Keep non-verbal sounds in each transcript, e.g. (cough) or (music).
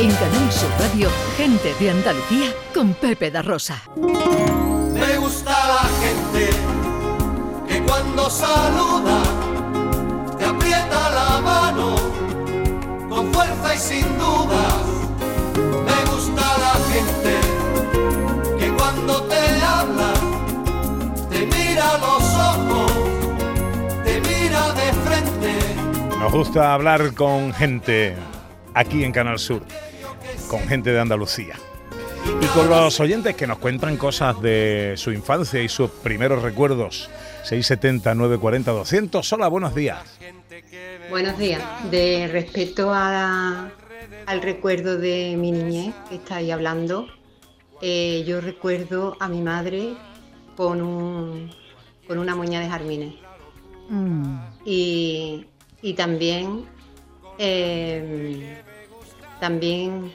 En Canal Sur Radio, gente de Andalucía con Pepe da Rosa. Me gusta la gente que cuando saluda te aprieta la mano con fuerza y sin dudas. Me gusta la gente que cuando te habla te mira a los ojos, te mira de frente. Nos gusta hablar con gente aquí en Canal Sur, con gente de Andalucía. Y con los oyentes que nos cuentan cosas de su infancia y sus primeros recuerdos. 670 940 200. Hola, buenos días. Buenos días. De respecto a al recuerdo de mi niñez que estáis hablando, eh, yo recuerdo a mi madre con, un, con una moña de jardines. Y, y también, eh, también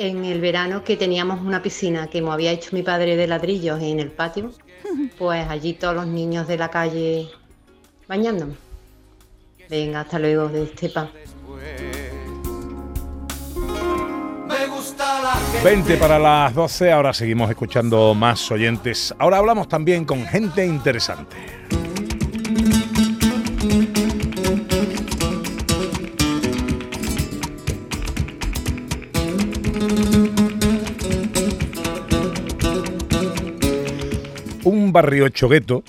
en el verano que teníamos una piscina que me había hecho mi padre de ladrillos en el patio, (laughs) pues allí todos los niños de la calle bañándome. Venga, hasta luego de Estepa. Me gusta la gente 20 para las 12, ahora seguimos escuchando más oyentes. Ahora hablamos también con gente interesante. Un barrio hecho gueto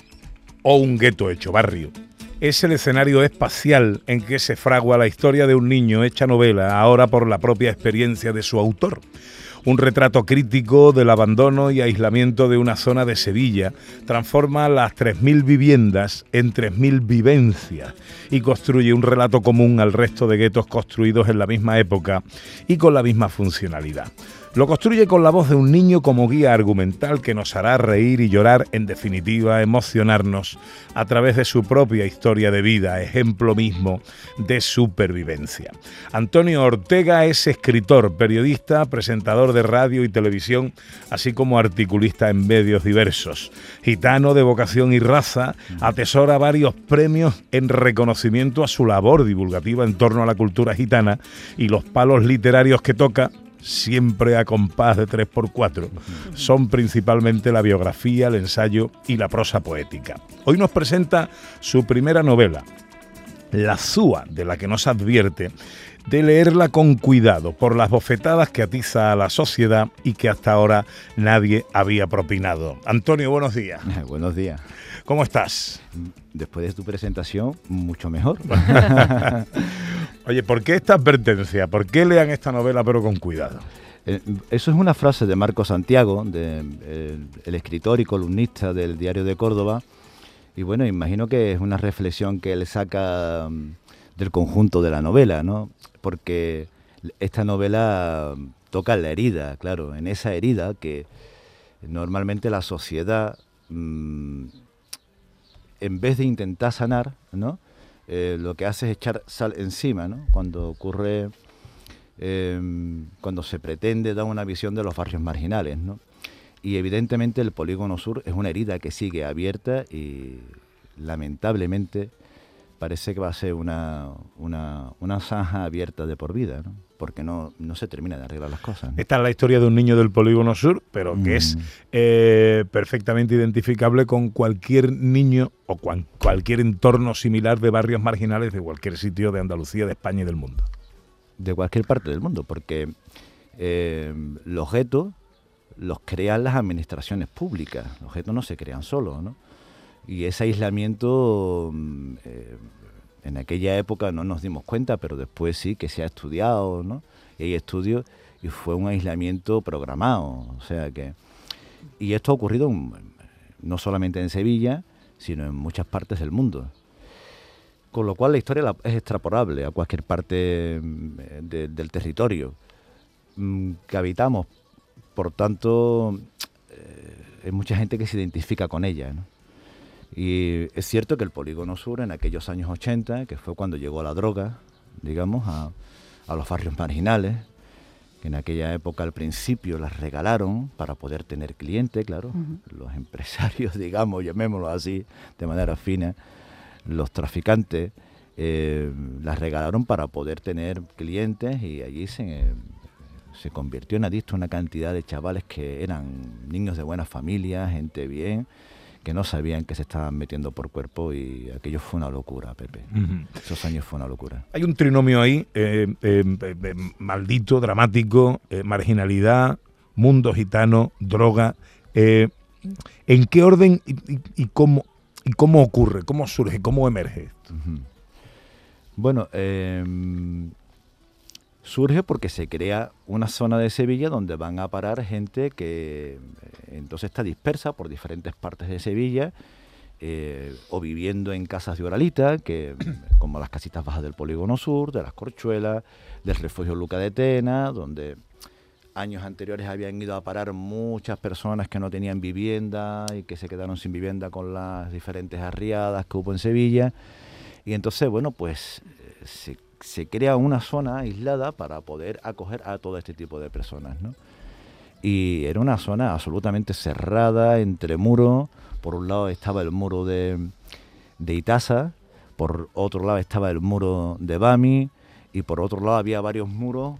o un gueto hecho barrio es el escenario espacial en que se fragua la historia de un niño hecha novela, ahora por la propia experiencia de su autor. Un retrato crítico del abandono y aislamiento de una zona de Sevilla transforma las 3.000 viviendas en 3.000 vivencias y construye un relato común al resto de guetos construidos en la misma época y con la misma funcionalidad. Lo construye con la voz de un niño como guía argumental que nos hará reír y llorar, en definitiva, emocionarnos a través de su propia historia de vida, ejemplo mismo de supervivencia. Antonio Ortega es escritor, periodista, presentador de radio y televisión, así como articulista en medios diversos. Gitano de vocación y raza, atesora varios premios en reconocimiento a su labor divulgativa en torno a la cultura gitana y los palos literarios que toca siempre a compás de 3x4, son principalmente la biografía, el ensayo y la prosa poética. Hoy nos presenta su primera novela, La Zúa, de la que nos advierte de leerla con cuidado por las bofetadas que atiza a la sociedad y que hasta ahora nadie había propinado. Antonio, buenos días. (laughs) Buenos días. ¿Cómo estás? Después de tu presentación, mucho mejor. (laughs) (laughs) Oye, ¿por qué esta advertencia? ¿Por qué lean esta novela pero con cuidado? Eh, Eso es una frase de Marco Santiago, de, el, el escritor y columnista del Diario de Córdoba. Y bueno, imagino que es una reflexión que él saca mm, del conjunto de la novela, ¿no? Porque esta novela mm, toca la herida, claro, en esa herida que normalmente la sociedad, mm, en vez de intentar sanar, ¿no? Eh, lo que hace es echar sal encima, ¿no? Cuando ocurre eh, cuando se pretende dar una visión de los barrios marginales. ¿no? Y evidentemente el polígono sur es una herida que sigue abierta y lamentablemente parece que va a ser una, una, una zanja abierta de por vida, ¿no? porque no, no se termina de arreglar las cosas. ¿no? Esta es la historia de un niño del polígono sur, pero que es Mm. eh, perfectamente identificable con cualquier niño o cuan- cualquier entorno similar de barrios marginales de cualquier sitio de Andalucía, de España y del mundo. de cualquier parte del mundo, porque eh, los guetos los crean las administraciones públicas, los guetos no se crean solos, ¿no? Y ese aislamiento mm, eh, en aquella época no nos dimos cuenta, pero después sí que se ha estudiado, ¿no? Y hay estudios y fue un aislamiento programado, o sea que... Y esto ha ocurrido no solamente en Sevilla, sino en muchas partes del mundo. Con lo cual la historia es extrapolable a cualquier parte mm, de- del territorio mm, que habitamos. Por tanto, eh, hay mucha gente que se identifica con ella. ¿no? Y es cierto que el polígono sur en aquellos años 80, que fue cuando llegó la droga, digamos, a, a los barrios marginales, que en aquella época al principio las regalaron para poder tener cliente, claro, los (laughs) empresarios, digamos, llamémoslo así, de manera fina, los traficantes, eh, las regalaron para poder tener clientes y allí se, se convirtió en adicto una cantidad de chavales que eran niños de buena familia, gente bien, que no sabían que se estaban metiendo por cuerpo y aquello fue una locura, Pepe. Esos años fue una locura. Hay un trinomio ahí, eh, eh, eh, maldito, dramático, marginalidad, mundo gitano, droga. ¿En qué orden y, cómo, y cómo ocurre, cómo surge, cómo emerge esto? Bueno, em, surge porque se crea una zona de Sevilla donde van a parar gente que eh, entonces está dispersa por diferentes partes de Sevilla eh, o viviendo en casas de Oralita, que, como las casitas bajas del Polígono Sur, de las Corchuelas, del refugio Luca de Tena, donde años anteriores habían ido a parar muchas personas que no tenían vivienda y que se quedaron sin vivienda con las diferentes arriadas que hubo en Sevilla. Y entonces, bueno, pues eh, se crea una zona aislada para poder acoger a todo este tipo de personas. ¿no? Y era una zona absolutamente cerrada, entre muros. Por un lado estaba el muro de, de Itasa, por otro lado estaba el muro de Bami, y por otro lado había varios muros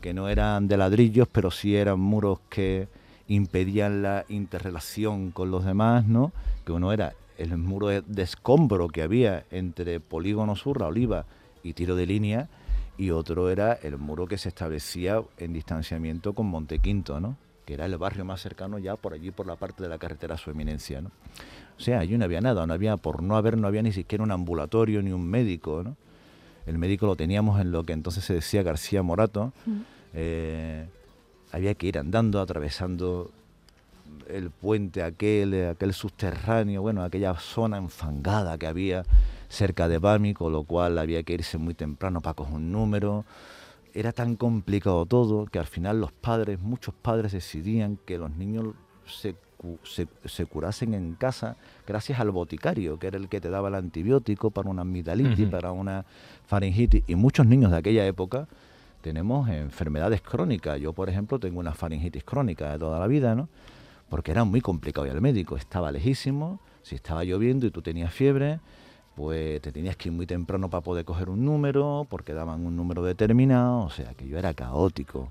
que no eran de ladrillos, pero sí eran muros que impedían la interrelación con los demás, ¿no? Que uno era el muro de escombro que había entre Polígono Sur, Oliva, y tiro de línea, y otro era el muro que se establecía en distanciamiento con Montequinto, ¿no? que era el barrio más cercano ya por allí, por la parte de la carretera a su eminencia. ¿no? O sea, allí no había nada, no había, por no haber, no había ni siquiera un ambulatorio ni un médico. ¿no? El médico lo teníamos en lo que entonces se decía García Morato. Eh, había que ir andando, atravesando el puente aquel, aquel subterráneo, bueno, aquella zona enfangada que había cerca de Bami, con lo cual había que irse muy temprano para coger un número. Era tan complicado todo que al final los padres, muchos padres decidían que los niños se, se, curasen en casa gracias al boticario, que era el que te daba el antibiótico para una amigdalitis, para una faringitis. Y muchos niños de aquella época tenemos enfermedades crónicas. Yo, por ejemplo, tengo una faringitis crónica de toda la vida, ¿no? Porque era muy complicado y el médico estaba lejísimo, si estaba lloviendo y tú tenías fiebre, pues te tenías que ir muy temprano para poder coger un número, porque daban un número determinado, o sea, que yo era caótico.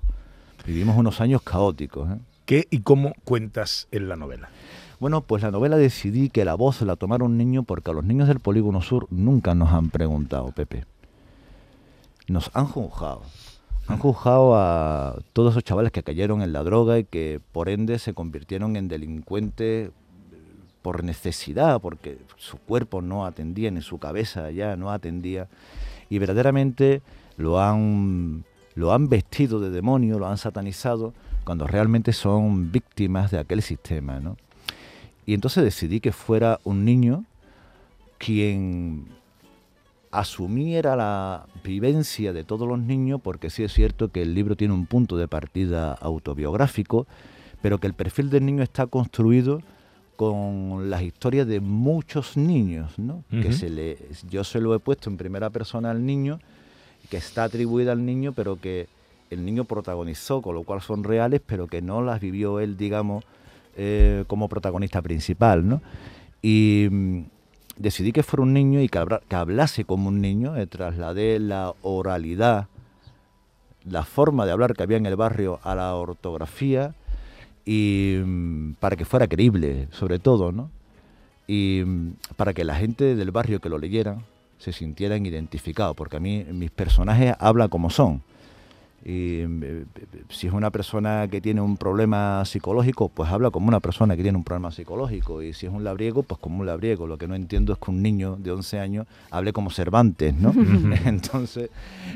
Vivimos unos años caóticos. ¿eh? ¿Qué y cómo cuentas en la novela? Bueno, pues la novela decidí que la voz la tomara un niño porque a los niños del Polígono Sur nunca nos han preguntado, Pepe. Nos han juzgado. Han juzgado a todos esos chavales que cayeron en la droga y que por ende se convirtieron en delincuentes por necesidad, porque su cuerpo no atendía, ni su cabeza ya no atendía, y verdaderamente lo han, lo han vestido de demonio, lo han satanizado, cuando realmente son víctimas de aquel sistema. ¿no? Y entonces decidí que fuera un niño quien asumiera la vivencia de todos los niños, porque sí es cierto que el libro tiene un punto de partida autobiográfico, pero que el perfil del niño está construido con las historias de muchos niños, ¿no? Que se le, yo se lo he puesto en primera persona al niño, que está atribuida al niño, pero que el niño protagonizó, con lo cual son reales, pero que no las vivió él, digamos, eh, como protagonista principal, ¿no? Y mm, decidí que fuera un niño y que, hablase como un niño, eh, trasladé la oralidad, la forma de hablar que había en el barrio a la ortografía, y mm, para que fuera creíble, sobre todo, ¿no? Y mm, para que la gente del barrio que lo leyera se sintieran identificados, porque a mí mis personajes hablan como son. Y eh, si es una persona que tiene un problema psicológico, pues habla como una persona que tiene un problema psicológico. Y si es un labriego, pues como un labriego. Lo que no entiendo es que un niño de 11 años hable como Cervantes, ¿no? (laughs) (laughs) Entonces,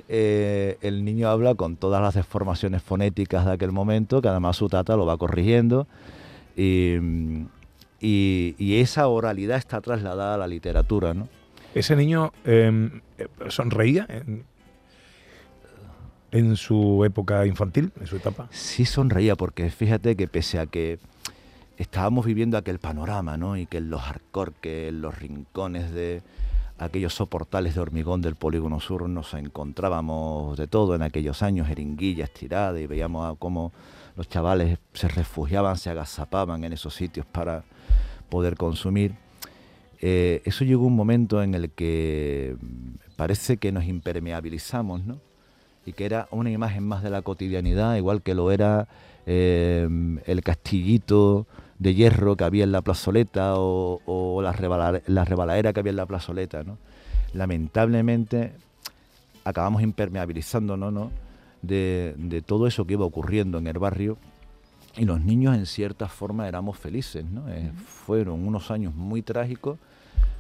eh, el niño habla con todas las deformaciones fonéticas de aquel momento, que además su tata lo va corrigiendo. Y, y, esa oralidad está trasladada a la literatura, ¿no? Ese niño em, eh, sonreía en su época infantil, en su etapa? Sí sonreía, porque fíjate que pese a que estábamos viviendo aquel panorama, ¿no? Y que en los arcorques, en los rincones de aquellos soportales de hormigón del polígono sur nos encontrábamos de todo en aquellos años, jeringuillas tiradas, y veíamos cómo los chavales se refugiaban, se agazapaban en esos sitios para poder consumir. eh, eso llegó un momento en el que parece que nos impermeabilizamos, ¿no? Y que era una imagen más de la cotidianidad, igual que lo era eh, el castillito de hierro que había en la plazoleta o, la, rebaladera que había en la plazoleta, ¿no? Lamentablemente acabamos impermeabilizándonos, ¿no? De, de todo eso que iba ocurriendo en el barrio y los niños en cierta forma éramos felices, ¿no? Eh, fueron unos años muy trágicos,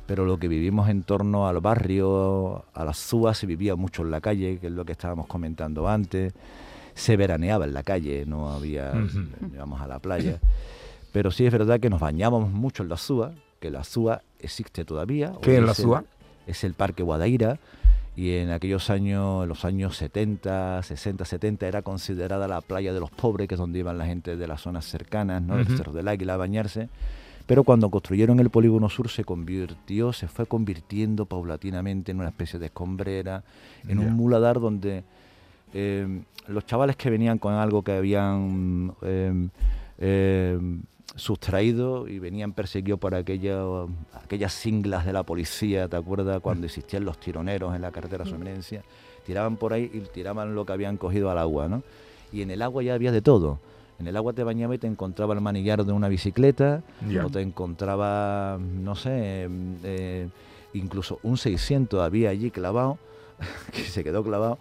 pero lo que vivimos en torno al barrio, a las SUA, se vivía mucho en la calle, que es lo que estábamos comentando antes, se veraneaba en la calle, no había, íbamos a la playa, pero sí es verdad que nos bañábamos mucho en la SUA, que la SUA existe todavía. ¿Qué es la SUA? Es el Parque Guadaira, y en aquellos años, en los años 70, 60, 70, era considerada la playa de los pobres, que es donde iban la gente de las zonas cercanas, ¿no? del Cerro del Águila a bañarse. Pero cuando construyeron el polígono sur se convirtió, se fue convirtiendo paulatinamente en una especie de escombrera, en un muladar donde eh, los chavales que venían con algo que habían eh, eh, sustraído y venían perseguidos por aquella, aquellas singlas de la policía, ¿te acuerdas? Cuando existían los tironeros en la carretera de su eminencia, tiraban por ahí y tiraban lo que habían cogido al agua, ¿no? Y en el agua ya había de todo. En el agua te bañaba y te encontraba el manillar de una bicicleta, o te encontraba, no sé, eh, incluso un 600 había allí clavado, (laughs) que se quedó clavado,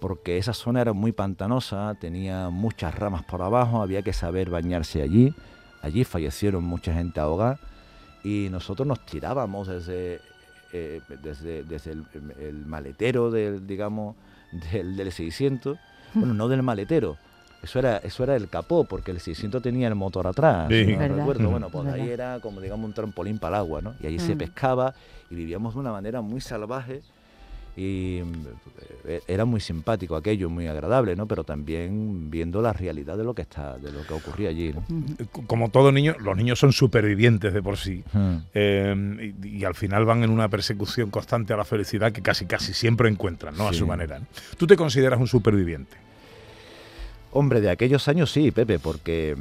porque esa zona era muy pantanosa, tenía muchas ramas por abajo, había que saber bañarse allí. Allí fallecieron mucha gente ahogada y nosotros nos tirábamos desde, eh, desde, desde el, maletero del, digamos, del, del 600, bueno, no del maletero, eso era, eso era el capó, porque el 600 tenía el motor atrás. Sí. ¿no? recuerdo. Bueno, pues ahí era como, digamos, un trampolín para el agua, ¿no? Y allí se pescaba y vivíamos de una manera muy salvaje y eh, era muy simpático aquello, muy agradable, ¿no? Pero también viendo la realidad de lo que está, de lo que ocurría allí. Como todo niño, los niños son supervivientes de por sí eh, y, al final van en una persecución constante a la felicidad que casi casi siempre encuentran, ¿no? A su manera. ¿Tú te consideras un superviviente? Hombre, de aquellos años sí, Pepe, porque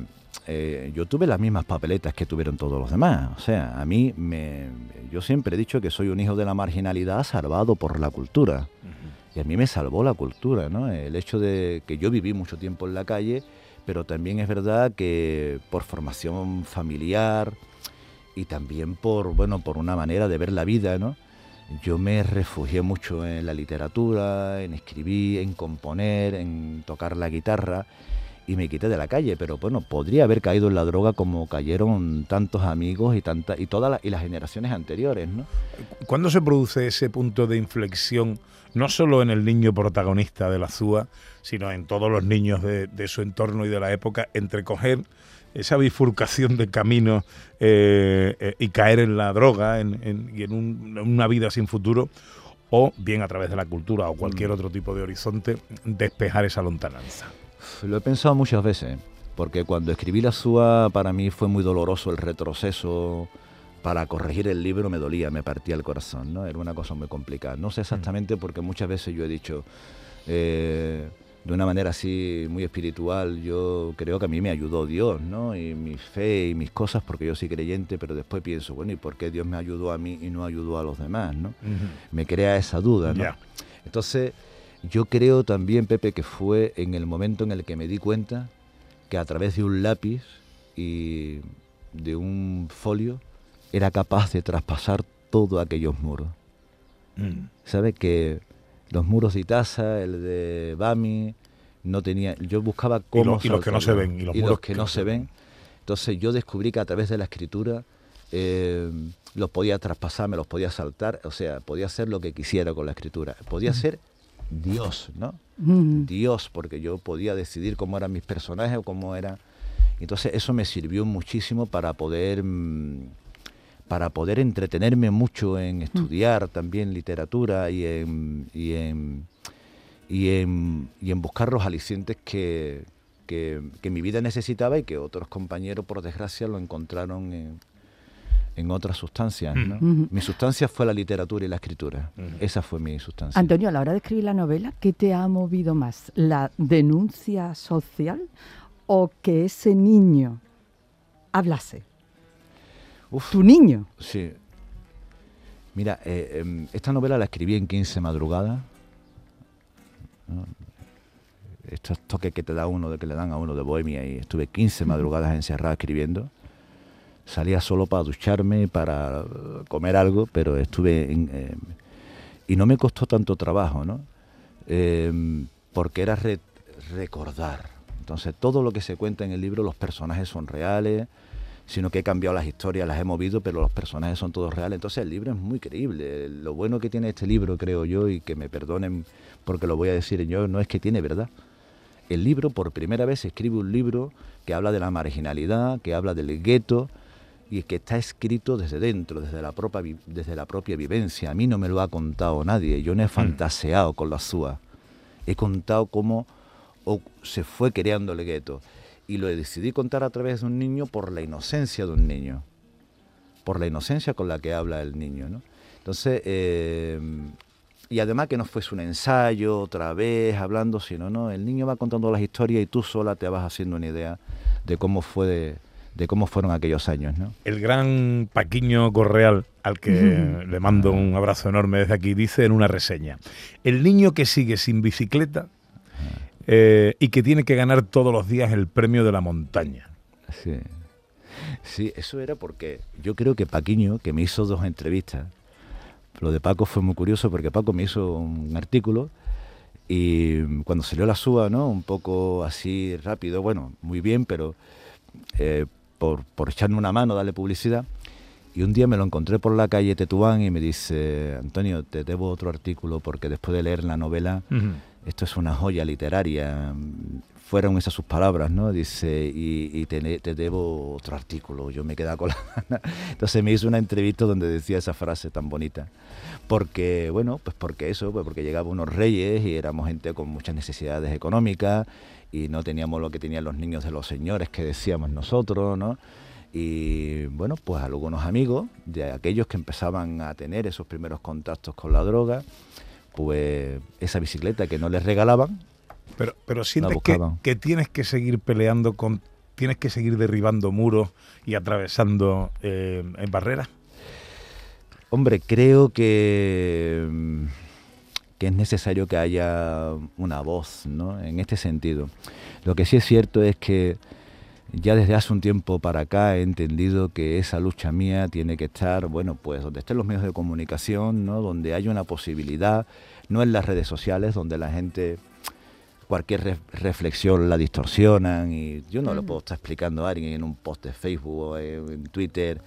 eh, yo tuve las mismas papeletas que tuvieron todos los demás. O sea, a mí me, yo siempre he dicho que soy un hijo de la marginalidad salvado por la cultura. Y a mí me salvó la cultura, ¿no? El hecho de que yo viví mucho tiempo en la calle, pero también es verdad que por formación familiar y también por, bueno, por una manera de ver la vida, ¿no? Yo me refugié mucho en la literatura, en escribir, en componer, en tocar la guitarra y me quité de la calle, pero bueno, podría haber caído en la droga como cayeron tantos amigos y tanta, y todas y las generaciones anteriores, ¿no? ¿Cuándo se produce ese punto de inflexión, no solo en el niño protagonista de la SUA, sino en todos los niños de, su entorno y de la época, entre coger esa bifurcación de caminos eh, eh, y caer en la droga en, y en, una vida sin futuro, o bien a través de la cultura o cualquier mm. otro tipo de horizonte, despejar esa lontananza? Lo he pensado muchas veces, porque cuando escribí la SUA para mí fue muy doloroso el retroceso. Para corregir el libro me dolía, me partía el corazón, ¿no? Era una cosa muy complicada. No sé exactamente mm. porque muchas veces yo he dicho, eh, de una manera así muy espiritual, yo creo que a mí me ayudó Dios, ¿no? Y mi fe y mis cosas, porque yo soy creyente, pero después pienso, bueno, ¿y por qué Dios me ayudó a mí y no ayudó a los demás, ¿no? Me crea esa duda, ¿no? Entonces, yo creo también, Pepe, que fue en el momento en el que me di cuenta que a través de un lápiz y de un folio era capaz de traspasar todos aquellos muros. Mm. ¿Sabe? Que los muros de Itaza, el de Bami, no tenía. Yo buscaba cómo. Y, los que no se ven. Y los, que, no, se ven. Entonces yo descubrí que a través de la escritura eh, los podía traspasar, me los podía saltar, o sea, podía hacer lo que quisiera con la escritura. Podía ser Dios, ¿no? Dios, porque yo podía decidir cómo eran mis personajes o cómo era. Entonces eso me sirvió muchísimo para poder mm, para poder entretenerme mucho en estudiar también literatura y en, y en, y en, y en buscar los alicientes que, que, que, mi vida necesitaba y que otros compañeros, por desgracia, lo encontraron en, en otras sustancias. Mi sustancia fue la literatura y la escritura. Esa fue mi sustancia. Antonio, a la hora de escribir la novela, ¿qué te ha movido más? ¿La denuncia social o que ese niño hablase? Tu niño. Sí. Mira, eh, em, esta novela la escribí en 15 madrugadas. ¿no? Estos toques que te da uno, de que le dan a uno de Bohemia, y estuve 15 madrugadas encerrado escribiendo. Salía solo para ducharme, para comer algo, pero estuve en, eh, y no me costó tanto trabajo, ¿no? Eh, porque era re- recordar. Entonces, todo lo que se cuenta en el libro, los personajes son reales, sino que he cambiado las historias, las he movido, pero los personajes son todos reales. Entonces, el libro es muy creíble. Lo bueno que tiene este libro, creo yo, y que me perdonen porque lo voy a decir yo, no es que tiene verdad. El libro, por primera vez, escribe un libro que habla de la marginalidad, que habla del gueto, y que está escrito desde dentro, desde la propia, desde la propia vivencia. A mí no me lo ha contado nadie, yo no he fantaseado con la SUA. He contado cómo o- se fue creando el gueto. Y lo decidí contar a través de un niño por la inocencia de un niño, por la inocencia con la que habla el niño. ¿no? Entonces, eh, y además que no fuese un ensayo otra vez hablando, sino no, el niño va contando las historias y tú sola te vas haciendo una idea de cómo fue de, de cómo fueron aquellos años, ¿no? El gran Paquiño Correal, al que le mando un abrazo enorme desde aquí, dice en una reseña, el niño que sigue sin bicicleta eh, y que tiene que ganar todos los días el premio de la montaña. Sí. Sí, eso era porque yo creo que Paquiño, que me hizo dos entrevistas, lo de Paco fue muy curioso porque Paco me hizo un artículo y cuando salió la suba, ¿no? Un poco así rápido, bueno, muy bien, pero eh, por, por echarme una mano, darle publicidad. Y un día me lo encontré por la calle Tetuán y me dice, Antonio, te debo otro artículo porque después de leer la novela, esto es una joya literaria. Fueron esas sus palabras, ¿no? Dice, y, y te, te debo otro artículo. Yo me quedaba con la. (laughs) Entonces me hizo una entrevista donde decía esa frase tan bonita. Porque, bueno, pues porque eso, pues porque llegaban unos reyes y éramos gente con muchas necesidades económicas y no teníamos lo que tenían los niños de los señores que decíamos nosotros, ¿no? Y bueno, pues algunos amigos de aquellos que empezaban a tener esos primeros contactos con la droga, pues esa bicicleta que no les regalaban, Pero, pero sientes que, que tienes que seguir peleando con, tienes que seguir derribando muros y atravesando eh, en barreras. Hombre, creo que, que es necesario que haya una voz, ¿no? En este sentido. Lo que sí es cierto es que ya desde hace un tiempo para acá he entendido que esa lucha mía tiene que estar, bueno, pues donde estén los medios de comunicación, ¿no? Donde haya una posibilidad, no en las redes sociales, donde la gente cualquier re- reflexión la distorsionan y yo no lo puedo estar explicando a alguien en un post de Facebook o en en Twitter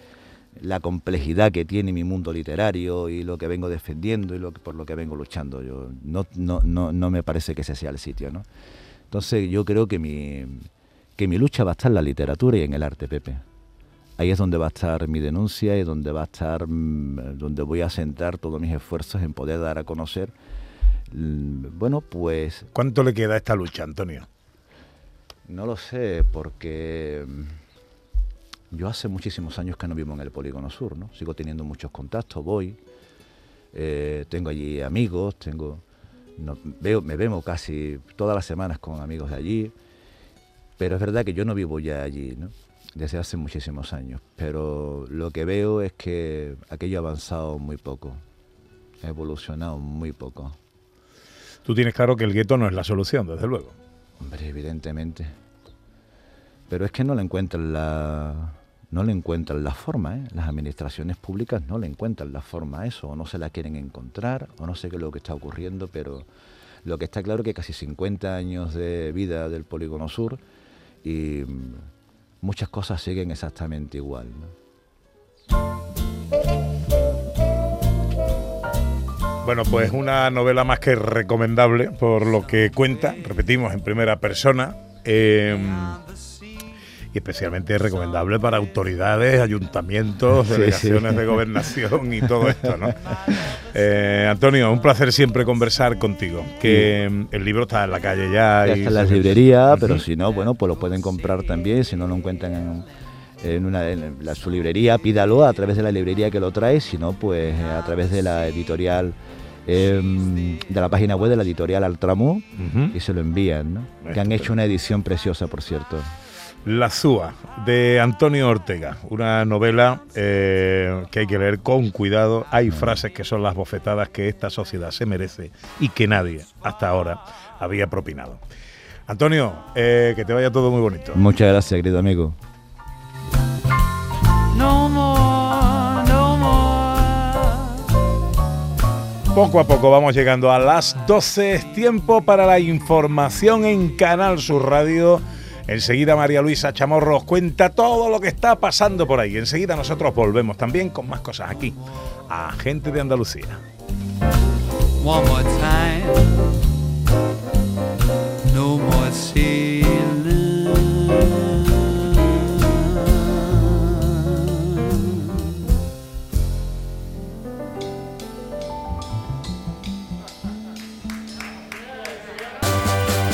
la complejidad que tiene mi mundo literario y lo que vengo defendiendo y lo que, por lo que vengo luchando. Yo no, no, no, no me parece que ese sea el sitio, ¿no? Entonces yo creo que mi, que mi lucha va a estar en la literatura y en el arte, Pepe. Ahí es donde va a estar mi denuncia y donde va a estar, mm, donde voy a centrar todos mis esfuerzos en poder dar a conocer, mm, bueno, pues ¿Cuánto le queda a esta lucha, Antonio? no lo sé, porque mm, yo hace muchísimos años que no vivo en el Polígono Sur, ¿no? Sigo teniendo muchos contactos, voy, eh, tengo allí amigos, tengo, no- veo, me veo casi todas las semanas con amigos de allí, pero es verdad que yo no vivo ya allí, ¿no? Desde hace muchísimos años, pero lo que veo es que aquello ha avanzado muy poco, ha evolucionado muy poco. Tú tienes claro que el gueto no es la solución, desde luego. Hombre, evidentemente. Pero es que no le encuentran la no le encuentran la forma, ¿eh? Las administraciones públicas no le encuentran la forma a eso, o no se la quieren encontrar, o no sé qué es lo que está ocurriendo, pero lo que está claro es que casi 50 años de vida del Polígono Sur y mm, muchas cosas siguen exactamente igual. ¿no? Bueno, pues una novela más que recomendable por lo que cuenta, repetimos, en primera persona. eh, y especialmente recomendable para autoridades, ayuntamientos, delegaciones sí. de gobernación y todo esto, ¿no? Eh, Antonio, un placer siempre conversar contigo. Que el libro está en la calle ya. Ya y está en las librerías, pero si no, bueno, pues lo pueden comprar también. Si no lo encuentran en, en una, en la- su librería, pídalo a través de la librería que lo trae. Si no, pues eh, a través de la editorial, em, de la página web de la editorial Altramú Ujú. y se lo envían, ¿no? Que han hecho una edición preciosa, por cierto. La Zúa, de Antonio Ortega, una novela eh, que hay que leer con cuidado. Hay frases que son las bofetadas que esta sociedad se merece y que nadie hasta ahora había propinado. Antonio, eh, que te vaya todo muy bonito. Muchas gracias, querido amigo. Poco a poco vamos llegando a las 12. Es tiempo para la información en Canal Sur Radio. Enseguida María Luisa Chamorro os cuenta todo lo que está pasando por ahí. Enseguida nosotros volvemos también con más cosas aquí, a Gente de Andalucía.